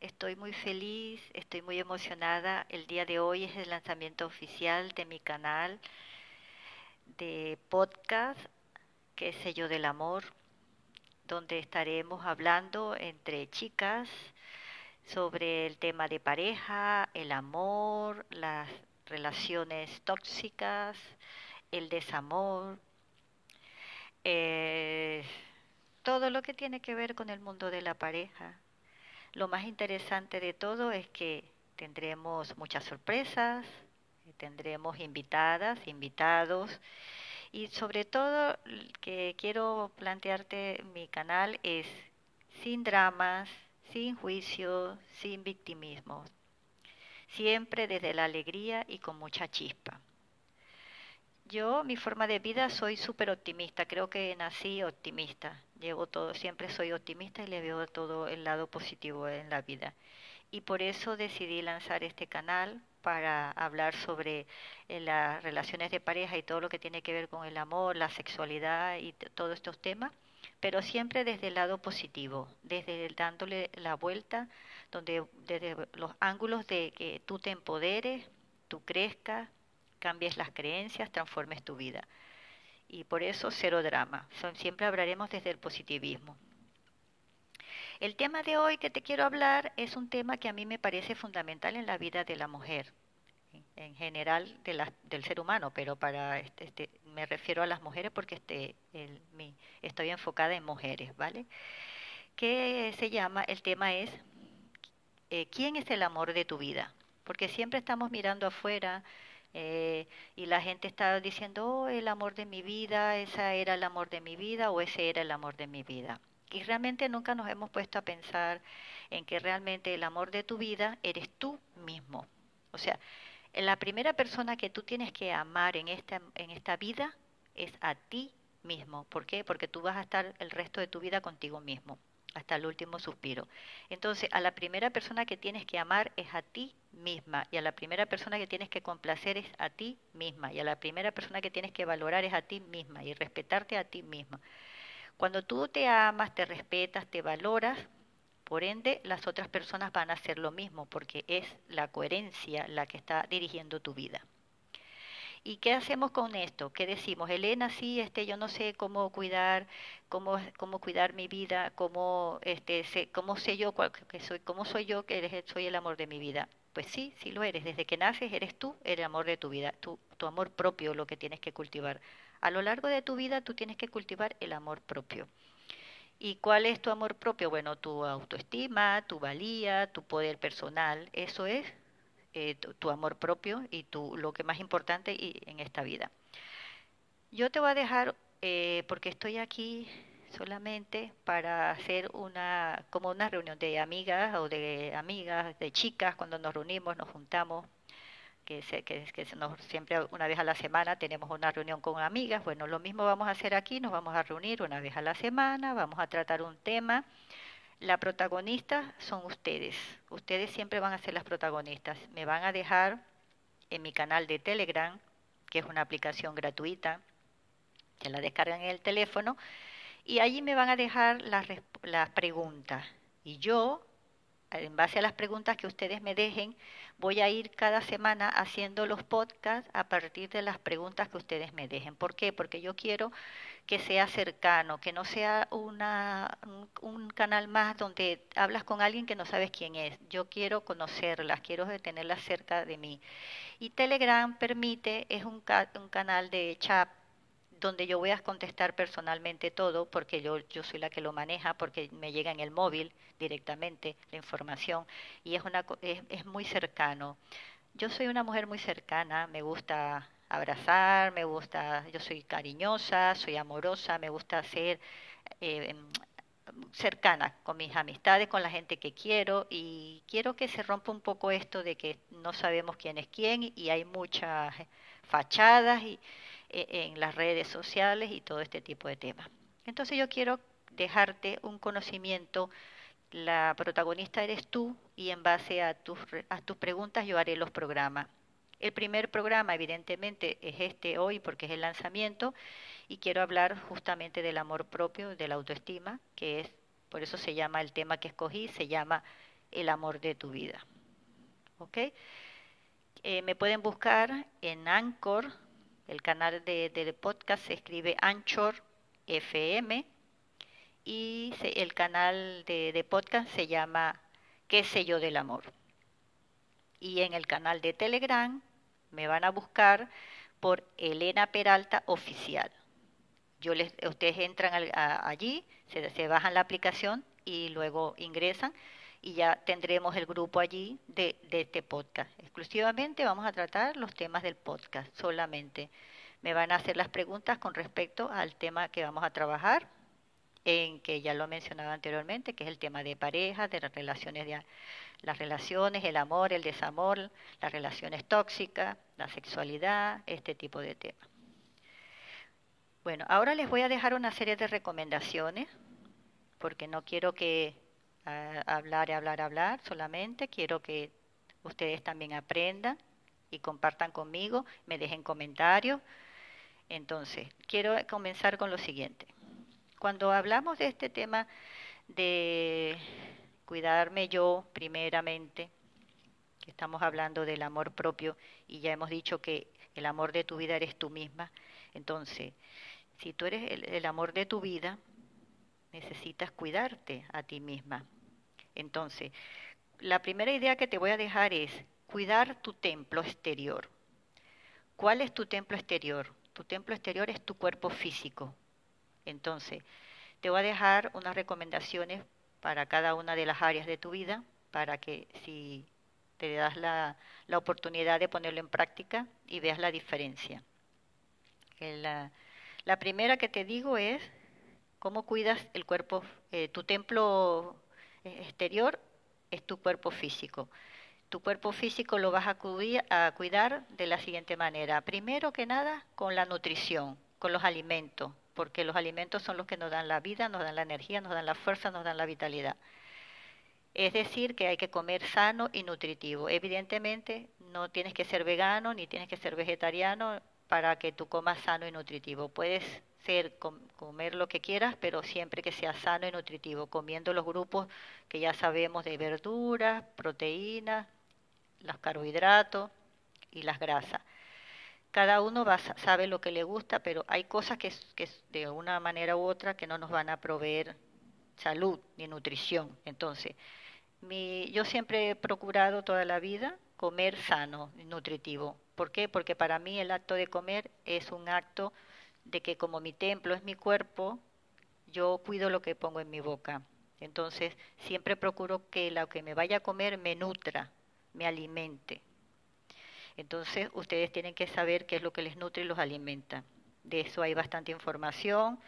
estoy muy feliz, estoy muy emocionada. El día de hoy es el lanzamiento oficial de mi canal de podcast, que es Sello del Amor, donde estaremos hablando entre chicas sobre el tema de pareja, el amor, las relaciones tóxicas, el desamor, eh, todo lo que tiene que ver con el mundo de la pareja. Lo más interesante de todo es que tendremos muchas sorpresas, tendremos invitadas, invitados y sobre todo que quiero plantearte mi canal es sin dramas, sin juicio, sin victimismo, siempre desde la alegría y con mucha chispa. Yo, mi forma de vida, soy súper optimista, creo que nací optimista, llevo todo, siempre soy optimista y le veo todo el lado positivo en la vida. Y por eso decidí lanzar este canal para hablar sobre eh, las relaciones de pareja y todo lo que tiene que ver con el amor, la sexualidad y todos estos temas, pero siempre desde el lado positivo, desde dándole la vuelta, donde desde los ángulos de que tú te empoderes, tú crezcas, cambies las creencias, transformes tu vida. Y por eso cero drama. siempre hablaremos desde el positivismo. El tema de hoy que te quiero hablar es un tema que a mí me parece fundamental en la vida de la mujer, en general del ser humano, pero para este, este, me refiero a las mujeres porque este, estoy enfocada en mujeres, ¿vale? Que se llama, el tema es, eh, ¿quién es el amor de tu vida? Porque siempre estamos mirando afuera eh, y la gente está diciendo, oh, el amor de mi vida, esa era el amor de mi vida o ese era el amor de mi vida. Y realmente nunca nos hemos puesto a pensar en que realmente el amor de tu vida eres tú mismo. O sea, la primera persona que tú tienes que amar en esta, en esta vida es a ti mismo. ¿Por qué? Porque tú vas a estar el resto de tu vida contigo mismo, hasta el último suspiro. Entonces, a la primera persona que tienes que amar es a ti misma, y a la primera persona que tienes que complacer es a ti misma, y a la primera persona que tienes que valorar es a ti misma, y respetarte a ti misma. Cuando tú te amas, te respetas, te valoras, por ende las otras personas van a hacer lo mismo porque es la coherencia la que está dirigiendo tu vida. ¿Y qué hacemos con esto? ¿Qué decimos? Elena, sí, este, yo no sé cómo cuidar, cómo, cómo cuidar mi vida, cómo, este, sé, cómo sé yo que soy, cómo soy yo que soy el amor de mi vida. Pues sí, sí lo eres. Desde que naces eres tú el amor de tu vida, tu, tu amor propio lo que tienes que cultivar. A lo largo de tu vida tú tienes que cultivar el amor propio. ¿Y cuál es tu amor propio? Bueno, tu autoestima, tu valía, tu poder personal, eso es eh, tu, amor propio y tu, lo que más importante y, en esta vida. Yo te voy a dejar, eh, porque estoy aquí solamente para hacer una, como reunión de amigas o de amigas, de chicas, cuando nos reunimos, nos juntamos que, se, que, que nos, siempre una vez a la semana tenemos una reunión con amigas. Bueno, lo mismo vamos a hacer aquí, nos vamos a reunir una vez a la semana, vamos a tratar un tema. La protagonista son ustedes. Ustedes siempre van a ser las protagonistas. Me van a dejar en mi canal de Telegram, que es una aplicación gratuita, se la descargan en el teléfono, y allí me van a dejar las, las preguntas. Y yo en base a las preguntas que ustedes me dejen, voy a ir cada semana haciendo los podcasts a partir de las preguntas que ustedes me dejen. ¿Por qué? Porque yo quiero que sea cercano, que no sea una, un, canal más donde hablas con alguien que no sabes quién es. Yo quiero conocerlas, quiero tenerlas cerca de mí. Y Telegram permite, es un, un canal de chat donde yo voy a contestar personalmente todo, porque yo, soy la que lo maneja, porque me llega en el móvil directamente la información y es, una, es, es muy cercano. Yo soy una mujer muy cercana, me gusta abrazar, me gusta, yo soy cariñosa, soy amorosa, me gusta ser eh, em, cercana con mis amistades, con la gente que quiero y quiero que se rompa un poco esto de que no sabemos quién es quién y hay muchas fachadas y, en las redes sociales y todo este tipo de temas. Entonces yo quiero dejarte un conocimiento, la protagonista eres tú y en base a tus, a tus preguntas yo haré los programas. El primer programa evidentemente es este hoy porque es el lanzamiento y quiero hablar justamente del amor propio, de la autoestima, que es, por eso se llama el tema que escogí, se llama el amor de tu vida. ¿Ok? Eh, me pueden buscar en Anchor, el canal de, podcast se escribe Anchor FM y el canal de, de podcast se llama ¿Qué sé yo del amor? Y en el canal de Telegram me van a buscar por Elena Peralta Oficial. Yo les, ustedes entran allí, se, bajan la aplicación y luego ingresan y ya tendremos el grupo allí de, este podcast. Exclusivamente vamos a tratar los temas del podcast solamente. Me van a hacer las preguntas con respecto al tema que vamos a trabajar en que ya lo mencionaba anteriormente, que es el tema de pareja, de las relaciones, de, las relaciones, el amor, el desamor, las relaciones tóxicas, la sexualidad, este tipo de temas. Bueno, ahora les voy a dejar una serie de recomendaciones, porque no quiero que hablar y hablar, hablar solamente, quiero que ustedes también aprendan y compartan conmigo, me dejen comentarios. Entonces, quiero comenzar con lo siguiente. Cuando hablamos de este tema de cuidarme yo primeramente, que estamos hablando del amor propio y ya hemos dicho que el amor de tu vida eres tú misma, entonces, si tú eres el, amor de tu vida, necesitas cuidarte a ti misma. Entonces, la primera idea que te voy a dejar es cuidar tu templo exterior. ¿Cuál es tu templo exterior? Tu templo exterior es tu cuerpo físico, entonces, te voy a dejar unas recomendaciones para cada una de las áreas de tu vida, para que si te das la, oportunidad de ponerlo en práctica y veas la diferencia. La, la, primera que te digo es cómo cuidas el cuerpo, eh, tu templo exterior es tu cuerpo físico. Tu cuerpo físico lo vas a cuidar de la siguiente manera. Primero que nada, con la nutrición, con los alimentos porque los alimentos son los que nos dan la vida, nos dan la energía, nos dan la fuerza, nos dan la vitalidad. Es decir, que hay que comer sano y nutritivo. Evidentemente, no tienes que ser vegano ni tienes que ser vegetariano para que tú comas sano y nutritivo. Puedes ser comer lo que quieras, pero siempre que sea sano y nutritivo, comiendo los grupos que ya sabemos de verduras, proteínas, los carbohidratos y las grasas cada uno va, sabe lo que le gusta, pero hay cosas que, que de una manera u otra que no nos van a proveer salud ni nutrición. Entonces, mi, yo siempre he procurado toda la vida comer sano y nutritivo. ¿Por qué? Porque para mí el acto de comer es un acto de que como mi templo es mi cuerpo, yo cuido lo que pongo en mi boca. Entonces, siempre procuro que lo que me vaya a comer me nutra, me alimente. Entonces, ustedes tienen que saber qué es lo que les nutre y los alimenta. De eso hay bastante información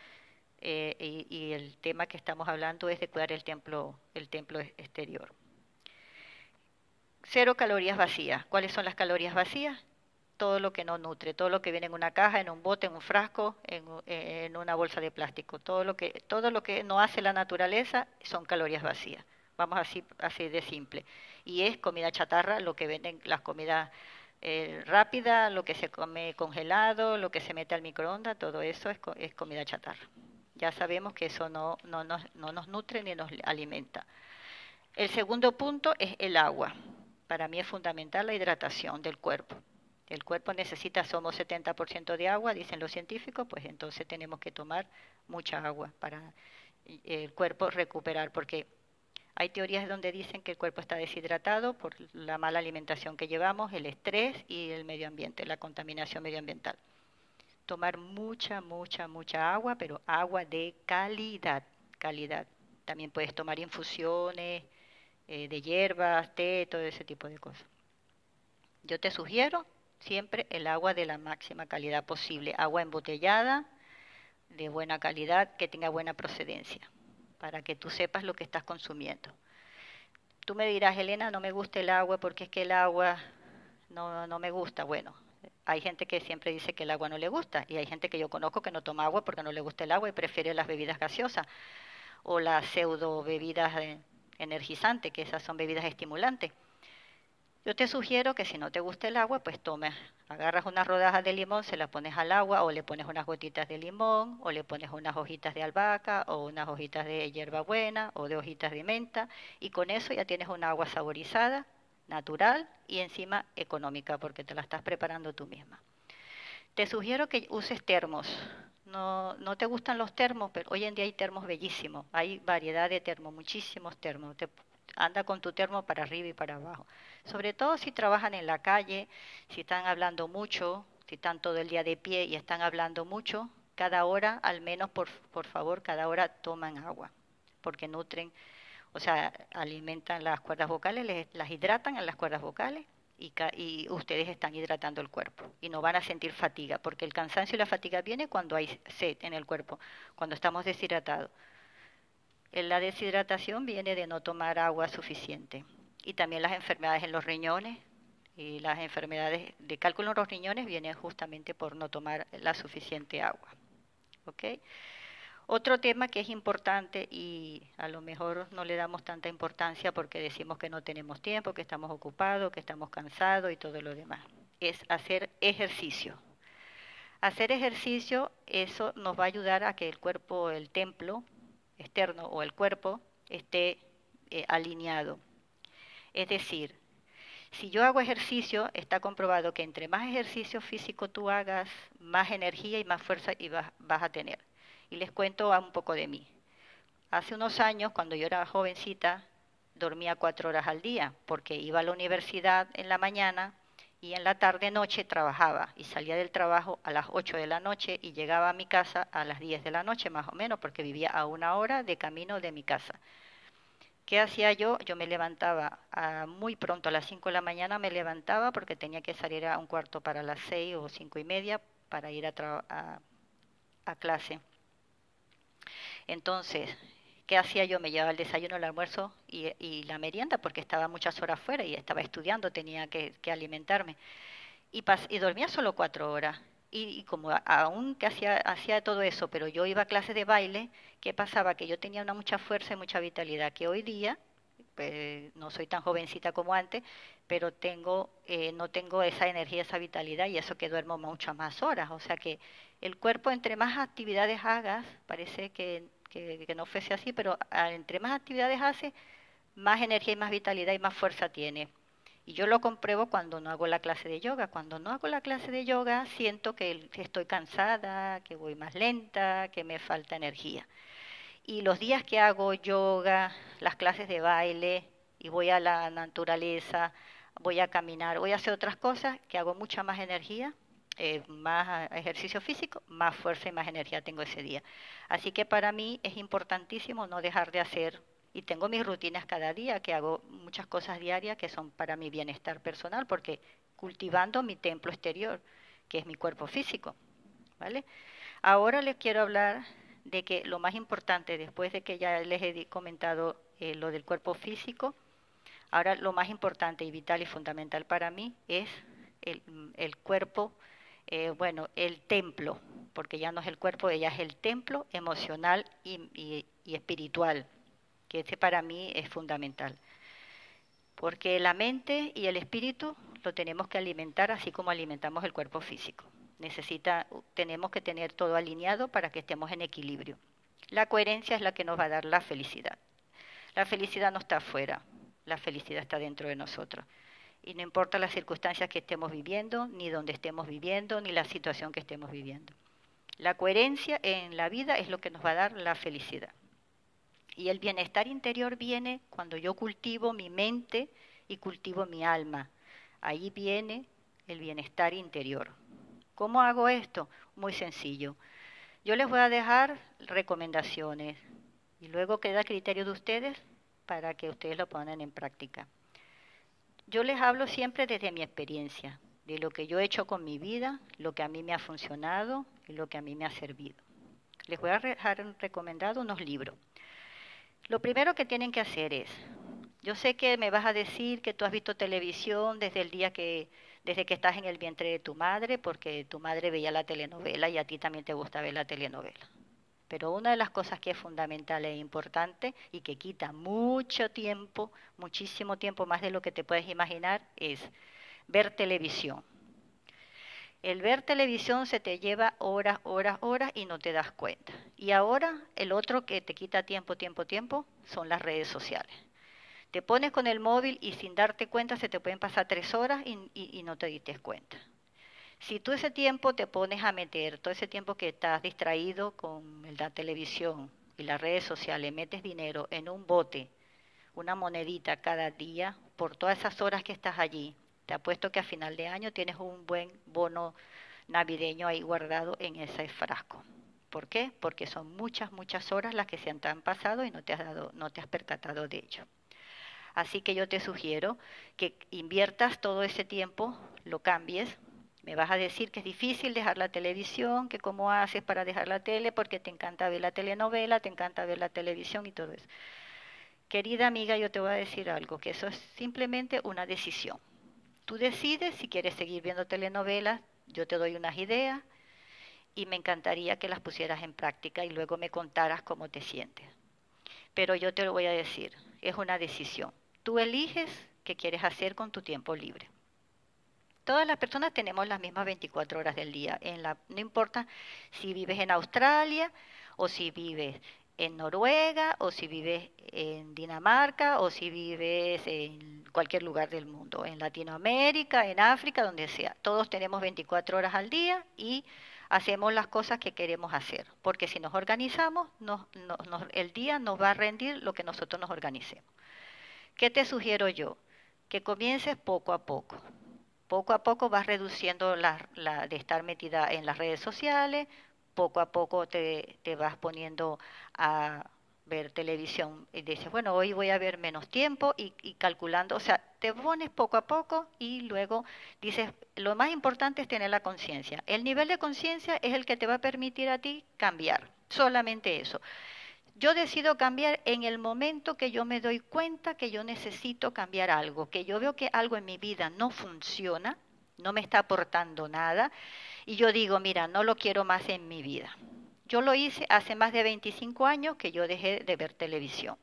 eh, y, el tema que estamos hablando es de cuidar el templo, el templo exterior. Cero calorías vacías. ¿Cuáles son las calorías vacías? Todo lo que no nutre, todo lo que viene en una caja, en un bote, en un frasco, en, en una bolsa de plástico. Todo lo que, todo lo que no hace la naturaleza son calorías vacías. Vamos así, así de simple. Y es comida chatarra, lo que venden las comidas eh, rápida, lo que se come congelado, lo que se mete al microondas, todo eso es, es comida chatarra. Ya sabemos que eso no, nos, no nos nutre ni nos alimenta. El segundo punto es el agua. Para mí es fundamental la hidratación del cuerpo. El cuerpo necesita, somos 70% de agua, dicen los científicos, pues entonces tenemos que tomar mucha agua para el cuerpo recuperar, porque hay teorías donde dicen que el cuerpo está deshidratado por la mala alimentación que llevamos, el estrés y el medio ambiente, la contaminación medioambiental. Tomar mucha, mucha, mucha agua, pero agua de calidad, calidad. También puedes tomar infusiones eh, de hierbas, té, todo ese tipo de cosas. Yo te sugiero siempre el agua de la máxima calidad posible, agua embotellada, de buena calidad, que tenga buena procedencia para que tú sepas lo que estás consumiendo. Tú me dirás, Elena, no me gusta el agua porque es que el agua no, no me gusta. Bueno, hay gente que siempre dice que el agua no le gusta y hay gente que yo conozco que no toma agua porque no le gusta el agua y prefiere las bebidas gaseosas o las pseudo bebidas energizantes, que esas son bebidas estimulantes. Yo te sugiero que si no te gusta el agua, pues tomes, agarras unas rodajas de limón, se las pones al agua o le pones unas gotitas de limón o le pones unas hojitas de albahaca o unas hojitas de hierbabuena o de hojitas de menta y con eso ya tienes una agua saborizada, natural y encima económica porque te la estás preparando tú misma. Te sugiero que uses termos. No, no te gustan los termos, pero hoy en día hay termos bellísimos. Hay variedad de termos, muchísimos termos. Te, anda con tu termo para arriba y para abajo. Sobre todo si trabajan en la calle, si están hablando mucho, si están todo el día de pie y están hablando mucho, cada hora, al menos por, favor, cada hora toman agua, porque nutren, o sea, alimentan las cuerdas vocales, les, las hidratan en las cuerdas vocales y, y, ustedes están hidratando el cuerpo y no van a sentir fatiga, porque el cansancio y la fatiga viene cuando hay sed en el cuerpo, cuando estamos deshidratados. La deshidratación viene de no tomar agua suficiente y también las enfermedades en los riñones y las enfermedades de cálculo en los riñones vienen justamente por no tomar la suficiente agua. ¿Okay? Otro tema que es importante y a lo mejor no le damos tanta importancia porque decimos que no tenemos tiempo, que estamos ocupados, que estamos cansados y todo lo demás, es hacer ejercicio. Hacer ejercicio, eso nos va a ayudar a que el cuerpo, el templo, externo o el cuerpo esté eh, alineado. Es decir, si yo hago ejercicio, está comprobado que entre más ejercicio físico tú hagas, más energía y más fuerza vas a tener. Y les cuento un poco de mí. Hace unos años, cuando yo era jovencita, dormía cuatro horas al día, porque iba a la universidad en la mañana, y en la tarde noche trabajaba y salía del trabajo a las 8 de la noche y llegaba a mi casa a las 10 de la noche más o menos porque vivía a una hora de camino de mi casa. ¿Qué hacía yo? Yo me levantaba muy pronto, a las 5 de la mañana me levantaba porque tenía que salir a un cuarto para las 6 o cinco y media para ir a, a clase. Entonces, ¿Qué hacía yo? Me llevaba el desayuno, el almuerzo y, la merienda porque estaba muchas horas fuera y estaba estudiando, tenía que, alimentarme. Y, y dormía solo cuatro horas. Y, como aún que hacía, todo eso, pero yo iba a clases de baile, ¿qué pasaba? Que yo tenía mucha fuerza y mucha vitalidad, que hoy día, pues, no soy tan jovencita como antes, pero tengo, eh, no tengo esa energía, esa vitalidad y eso que duermo muchas más horas. O sea que el cuerpo, entre más actividades hagas, parece que que, no fuese así, pero ah, entre más actividades hace, más energía y más vitalidad y más fuerza tiene. Y yo lo compruebo cuando no hago la clase de yoga. Cuando no hago la clase de yoga, siento que estoy cansada, que voy más lenta, que me falta energía. Y los días que hago yoga, las clases de baile, y voy a la naturaleza, voy a caminar, voy a hacer otras cosas, que hago mucha más energía, eh, más ejercicio físico, más fuerza y más energía tengo ese día. Así que para mí es importantísimo no dejar de hacer, y tengo mis rutinas cada día, que hago muchas cosas diarias que son para mi bienestar personal, porque cultivando mi templo exterior, que es mi cuerpo físico. ¿vale? Ahora les quiero hablar de que lo más importante, después de que ya les he comentado eh, lo del cuerpo físico, ahora lo más importante y vital y fundamental para mí es el, el cuerpo eh, bueno, el templo, porque ya no es el cuerpo, ella es el templo emocional y, espiritual, que ese para mí es fundamental. Porque la mente y el espíritu lo tenemos que alimentar así como alimentamos el cuerpo físico. Necesita, tenemos que tener todo alineado para que estemos en equilibrio. La coherencia es la que nos va a dar la felicidad. La felicidad no está afuera, la felicidad está dentro de nosotros y no importa las circunstancias que estemos viviendo, ni donde estemos viviendo, ni la situación que estemos viviendo. La coherencia en la vida es lo que nos va a dar la felicidad. Y el bienestar interior viene cuando yo cultivo mi mente y cultivo mi alma. Ahí viene el bienestar interior. ¿Cómo hago esto? Muy sencillo. Yo les voy a dejar recomendaciones y luego queda criterio de ustedes para que ustedes lo pongan en práctica. Yo les hablo siempre desde mi experiencia, de lo que yo he hecho con mi vida, lo que a mí me ha funcionado y lo que a mí me ha servido. Les voy a dejar recomendado unos libros. Lo primero que tienen que hacer es, yo sé que me vas a decir que tú has visto televisión desde el día que, desde que estás en el vientre de tu madre, porque tu madre veía la telenovela y a ti también te gusta ver la telenovela. Pero una de las cosas que es fundamental e importante y que quita mucho tiempo, muchísimo tiempo, más de lo que te puedes imaginar, es ver televisión. El ver televisión se te lleva horas, horas, horas y no te das cuenta. Y ahora el otro que te quita tiempo, tiempo, tiempo son las redes sociales. Te pones con el móvil y sin darte cuenta se te pueden pasar tres horas y, no te diste cuenta. Si tú ese tiempo te pones a meter, todo ese tiempo que estás distraído con la televisión y las redes sociales, metes dinero en un bote, una monedita cada día, por todas esas horas que estás allí, te apuesto que a final de año tienes un buen bono navideño ahí guardado en ese frasco. ¿Por qué? Porque son muchas, muchas horas las que se han pasado y no te has, dado, no te has percatado de ello. Así que yo te sugiero que inviertas todo ese tiempo, lo cambies. Me vas a decir que es difícil dejar la televisión, que cómo haces para dejar la tele, porque te encanta ver la telenovela, te encanta ver la televisión y todo eso. Querida amiga, yo te voy a decir algo, que eso es simplemente una decisión. Tú decides si quieres seguir viendo telenovelas, yo te doy unas ideas y me encantaría que las pusieras en práctica y luego me contaras cómo te sientes. Pero yo te lo voy a decir, es una decisión. Tú eliges qué quieres hacer con tu tiempo libre. Todas las personas tenemos las mismas 24 horas del día. En la, no importa si vives en Australia o si vives en Noruega o si vives en Dinamarca o si vives en cualquier lugar del mundo, en Latinoamérica, en África, donde sea. Todos tenemos 24 horas al día y hacemos las cosas que queremos hacer, porque si nos organizamos, el día nos va a rendir lo que nosotros nos organicemos. ¿Qué te sugiero yo? Que comiences poco a poco. Poco a poco vas reduciendo la, la de estar metida en las redes sociales, poco a poco te, vas poniendo a ver televisión y dices, bueno, hoy voy a ver menos tiempo y, y, calculando, o sea, te pones poco a poco y luego dices, lo más importante es tener la conciencia. El nivel de conciencia es el que te va a permitir a ti cambiar, solamente eso. Yo decido cambiar en el momento que yo me doy cuenta que yo necesito cambiar algo, que yo veo que algo en mi vida no funciona, no me está aportando nada y yo digo, mira, no lo quiero más en mi vida. Yo lo hice hace más de 25 años que yo dejé de ver televisión.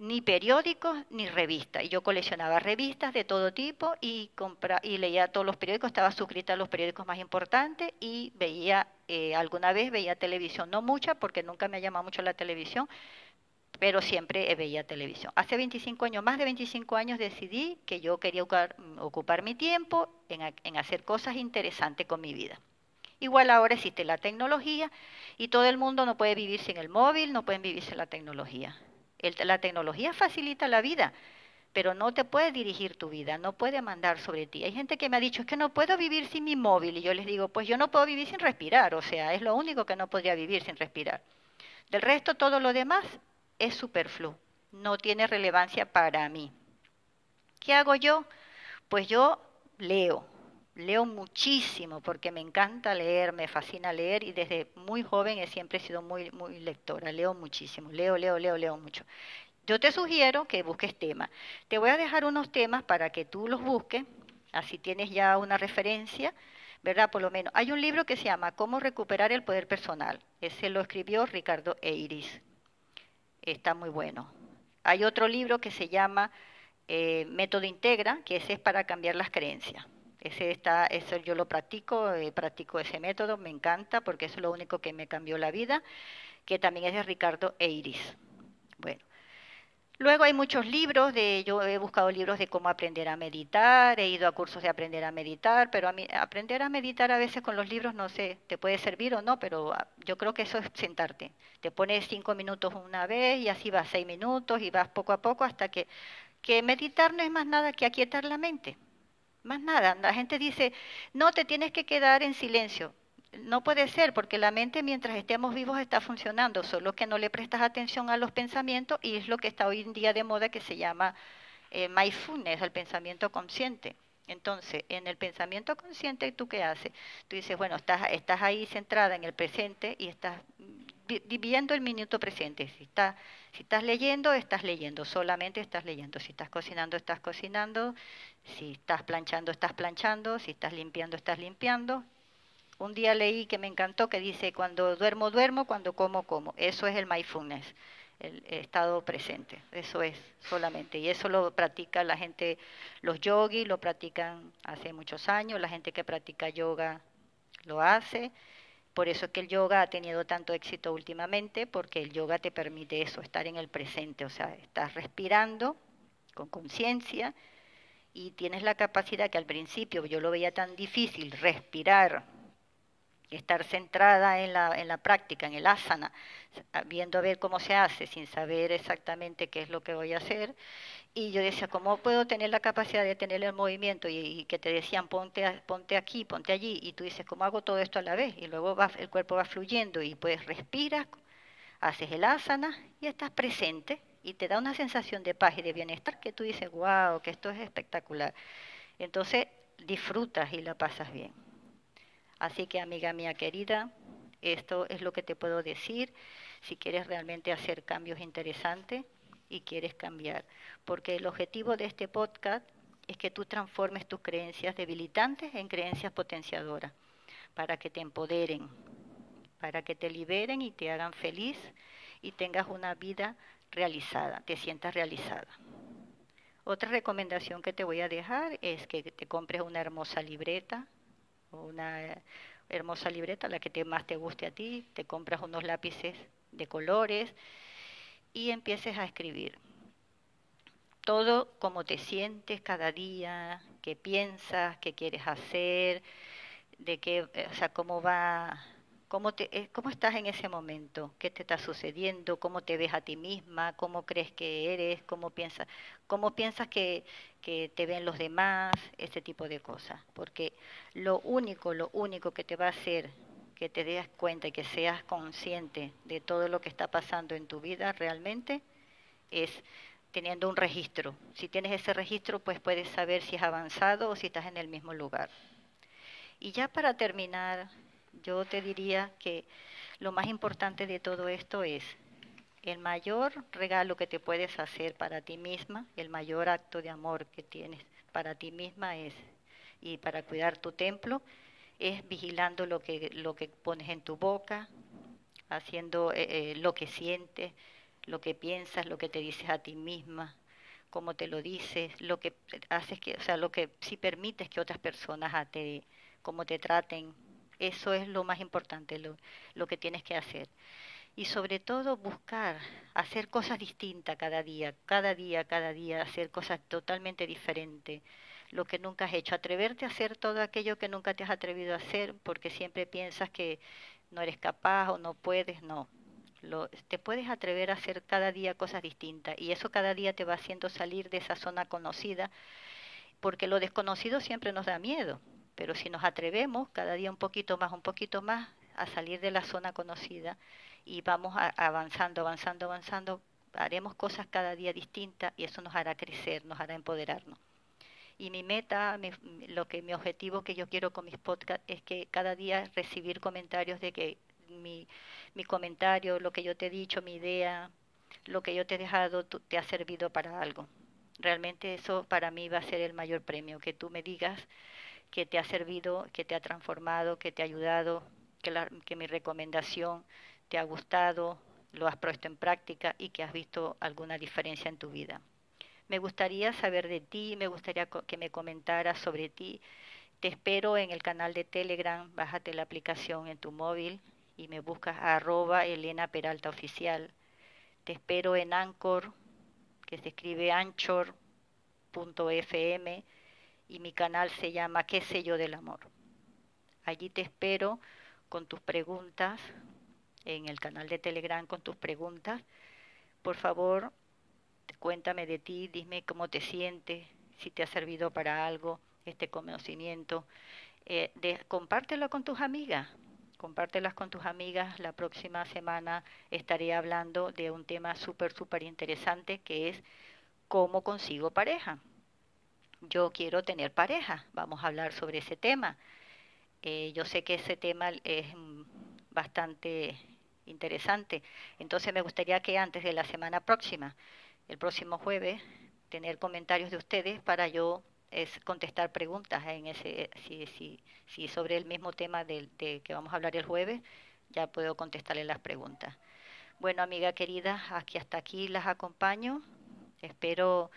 Ni periódicos ni revistas. Y yo coleccionaba revistas de todo tipo y, compra, y leía todos los periódicos, estaba suscrita a los periódicos más importantes y veía, eh, alguna vez veía televisión, no mucha porque nunca me ha llamado mucho la televisión, pero siempre veía televisión. Hace 25 años, más de 25 años, decidí que yo quería ocupar, mi tiempo en, hacer cosas interesantes con mi vida. Igual ahora existe la tecnología y todo el mundo no puede vivir sin el móvil, no pueden vivir sin la tecnología. La tecnología facilita la vida, pero no te puede dirigir tu vida, no puede mandar sobre ti. Hay gente que me ha dicho, es que no puedo vivir sin mi móvil, y yo les digo, pues yo no puedo vivir sin respirar, o sea, es lo único que no podría vivir sin respirar. Del resto, todo lo demás es superfluo, no tiene relevancia para mí. ¿Qué hago yo? Pues yo leo, leo muchísimo porque me encanta leer, me fascina leer y desde muy joven he siempre sido muy, lectora, leo muchísimo, leo, leo, leo, leo mucho. Yo te sugiero que busques temas. Te voy a dejar unos temas para que tú los busques, así tienes ya una referencia, ¿verdad? Por lo menos. Hay un libro que se llama Cómo recuperar el poder personal. Ese lo escribió Ricardo Eiris está muy bueno. Hay otro libro que se llama eh, Método Integra, que ese es para cambiar las creencias. Ese está, eso yo lo practico, eh, practico ese método, me encanta porque es lo único que me cambió la vida, que también es de Ricardo Eiris. Bueno, Luego hay muchos libros, de, yo he buscado libros de cómo aprender a meditar, he ido a cursos de aprender a meditar, pero a aprender a meditar a veces con los libros no sé, te puede servir o no, pero ah, yo creo que eso es sentarte. Te pones cinco minutos una vez y así vas seis minutos y vas poco a poco hasta que, que meditar no es más nada que aquietar la mente. Más nada, la gente dice, no te tienes que quedar en silencio. No puede ser, porque la mente mientras estemos vivos está funcionando, solo que no le prestas atención a los pensamientos y es lo que está hoy en día de moda que se llama eh, mindfulness, el pensamiento consciente. Entonces, en el pensamiento consciente, ¿tú qué haces? Tú dices, bueno, estás, estás ahí centrada en el presente y estás viviendo el minuto presente. Si, si estás leyendo, estás leyendo, solamente estás leyendo. Si estás cocinando, estás cocinando. Si estás planchando, estás planchando. Si estás limpiando, estás limpiando Un día leí que me encantó que dice, cuando duermo, duermo, cuando como, como. Eso es el mindfulness, el estado presente. Eso es solamente. Y eso lo practica la gente, los yogis lo practican hace muchos años, la gente que practica yoga lo hace. Por eso es que el yoga ha tenido tanto éxito últimamente, porque el yoga te permite eso, estar en el presente, o sea, estás respirando con conciencia y tienes la capacidad que al principio yo lo veía tan difícil, respirar, estar centrada en la, en la práctica, en el asana, viendo a ver cómo se hace sin saber exactamente qué es lo que voy a hacer. Y yo decía, ¿cómo puedo tener la capacidad de tener el movimiento? Y, que te decían, ponte, ponte aquí, ponte allí. Y tú dices, ¿cómo hago todo esto a la vez? Y luego va, el cuerpo va fluyendo y pues respiras, haces el asana y estás presente y te da una sensación de paz y de bienestar que tú dices, wow, que esto es espectacular. Entonces disfrutas y la pasas bien. Así que amiga mía querida, esto es lo que te puedo decir si quieres realmente hacer cambios interesantes y quieres cambiar. Porque el objetivo de este podcast es que tú transformes tus creencias debilitantes en creencias potenciadoras, para que te empoderen, para que te liberen y te hagan feliz y tengas una vida realizada, te sientas realizada. Otra recomendación que te voy a dejar es que te compres una hermosa libreta, una hermosa libreta, la que te, más te guste a ti, te compras unos lápices de colores y empieces a escribir. Todo como te sientes cada día, qué piensas, qué quieres hacer, de qué, o sea, cómo va ¿Cómo, te, eh, ¿Cómo estás en ese momento? ¿Qué te está sucediendo? ¿Cómo te ves a ti misma? ¿Cómo crees que eres? ¿Cómo piensas, cómo piensas que, que te ven los demás? Ese tipo de cosas. Porque lo único, lo único que te va a hacer que te des cuenta y que seas consciente de todo lo que está pasando en tu vida realmente es teniendo un registro. Si tienes ese registro, pues puedes saber si has avanzado o si estás en el mismo lugar. Y ya para terminar, yo te diría que lo más importante de todo esto es el mayor regalo que te puedes hacer para ti misma, el mayor acto de amor que tienes para ti misma es y para cuidar tu templo es vigilando lo que lo que pones en tu boca, haciendo eh, eh, lo que sientes, lo que piensas, lo que te dices a ti misma, cómo te lo dices, lo que haces que, o sea, lo que si permites que otras personas te, cómo te traten, eso es lo más importante, lo, lo que tienes que hacer. Y sobre todo buscar, hacer cosas distintas cada día, cada día, cada día, hacer cosas totalmente diferentes, lo que nunca has hecho, atreverte a hacer todo aquello que nunca te has atrevido a hacer porque siempre piensas que no eres capaz o no puedes, no. Lo, te puedes atrever a hacer cada día cosas distintas y eso cada día te va haciendo salir de esa zona conocida porque lo desconocido siempre nos da miedo pero si nos atrevemos cada día un poquito más, un poquito más a salir de la zona conocida y vamos avanzando, avanzando, avanzando, haremos cosas cada día distintas y eso nos hará crecer, nos hará empoderarnos. Y mi meta, lo que mi objetivo que yo quiero con mis podcasts es que cada día recibir comentarios de que mi, mi comentario, lo que yo te he dicho, mi idea, lo que yo te he dejado, te ha servido para algo. Realmente eso para mí va a ser el mayor premio, que tú me digas que te ha servido, que te ha transformado, que te ha ayudado, que, que mi recomendación te ha gustado, lo has puesto en práctica y que has visto alguna diferencia en tu vida. Me gustaría saber de ti, me gustaría que me comentaras sobre ti. Te espero en el canal de Telegram, bájate la aplicación en tu móvil y me buscas a arroba Elena Peralta Oficial. Te espero en Anchor, que se escribe anchor.fm y mi canal se llama ¿Qué sé yo del amor? Allí te espero con tus preguntas, en el canal de Telegram con tus preguntas. Por favor, cuéntame de ti, dime cómo te sientes, si te ha servido para algo este conocimiento. Eh, compártelo con tus amigas, compártelas con tus amigas. La próxima semana estaré hablando de un tema súper, súper interesante que es cómo consigo pareja yo quiero tener pareja, vamos a hablar sobre ese tema. Eh, yo sé que ese tema es bastante interesante, entonces me gustaría que antes de la semana próxima, el próximo jueves, tener comentarios de ustedes para yo es contestar preguntas en ese, si, si, si sobre el mismo tema del de que vamos a hablar el jueves, ya puedo contestarle las preguntas. Bueno, amiga querida, aquí hasta aquí las acompaño. Espero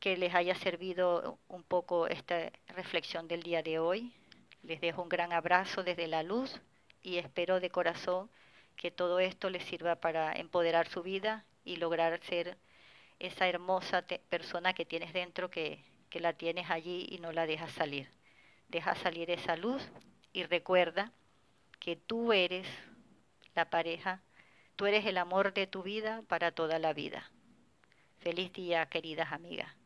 que les haya servido un poco esta reflexión del día de hoy. Les dejo un gran abrazo desde la luz y espero de corazón que todo esto les sirva para empoderar su vida y lograr ser esa hermosa persona que tienes dentro que, la tienes allí y no la dejas salir. Deja salir esa luz y recuerda que tú eres la pareja, tú eres el amor de tu vida para toda la vida. Feliz día, queridas amigas.